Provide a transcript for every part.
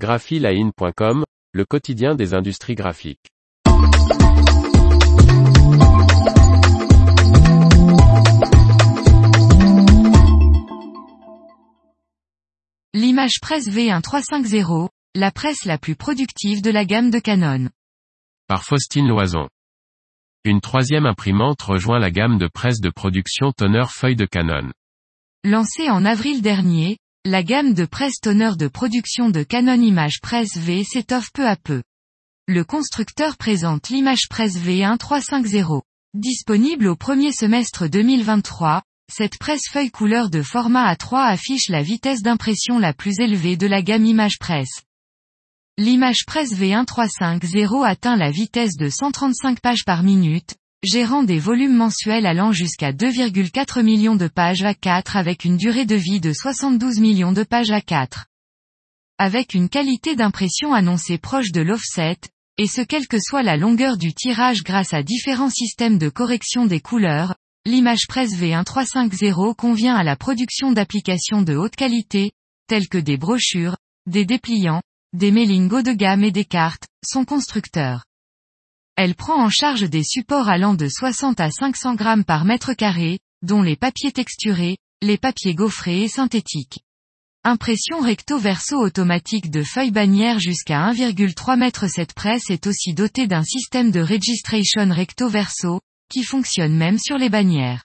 graphiline.com, le quotidien des industries graphiques. L'image presse V1350, la presse la plus productive de la gamme de Canon. Par Faustine Loison. Une troisième imprimante rejoint la gamme de presse de production toner feuille de Canon. Lancée en avril dernier, la gamme de presse toner de production de Canon Image Press V s'étoffe peu à peu. Le constructeur présente l'Image Press V1350. Disponible au premier semestre 2023, cette presse feuille couleur de format A3 affiche la vitesse d'impression la plus élevée de la gamme Image Press. L'Image Press V1350 atteint la vitesse de 135 pages par minute, gérant des volumes mensuels allant jusqu'à 2,4 millions de pages A4 avec une durée de vie de 72 millions de pages A4. Avec une qualité d'impression annoncée proche de l'offset, et ce quelle que soit la longueur du tirage grâce à différents systèmes de correction des couleurs, l'image presse V1350 convient à la production d'applications de haute qualité, telles que des brochures, des dépliants, des mailings haut de gamme et des cartes, son constructeur. Elle prend en charge des supports allant de 60 à 500 grammes par mètre carré, dont les papiers texturés, les papiers gaufrés et synthétiques. Impression recto-verso automatique de feuilles bannières jusqu'à 1,3 m. Cette presse est aussi dotée d'un système de registration recto-verso, qui fonctionne même sur les bannières.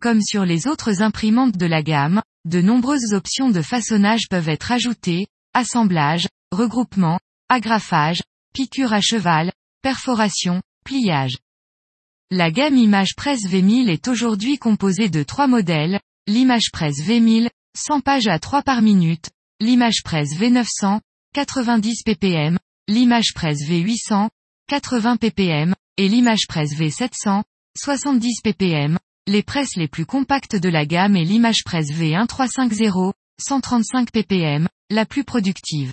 Comme sur les autres imprimantes de la gamme, de nombreuses options de façonnage peuvent être ajoutées, assemblage, regroupement, agrafage, piqûre à cheval, perforation, pliage. La gamme Image Press V1000 est aujourd'hui composée de trois modèles, l'Image Press V1000, 100 pages à 3 par minute, l'Image Press V900, 90 ppm, l'Image Press V800, 80 ppm, et l'Image Press V700, 70 ppm, les presses les plus compactes de la gamme et l'Image Press V1350, 135 ppm, la plus productive.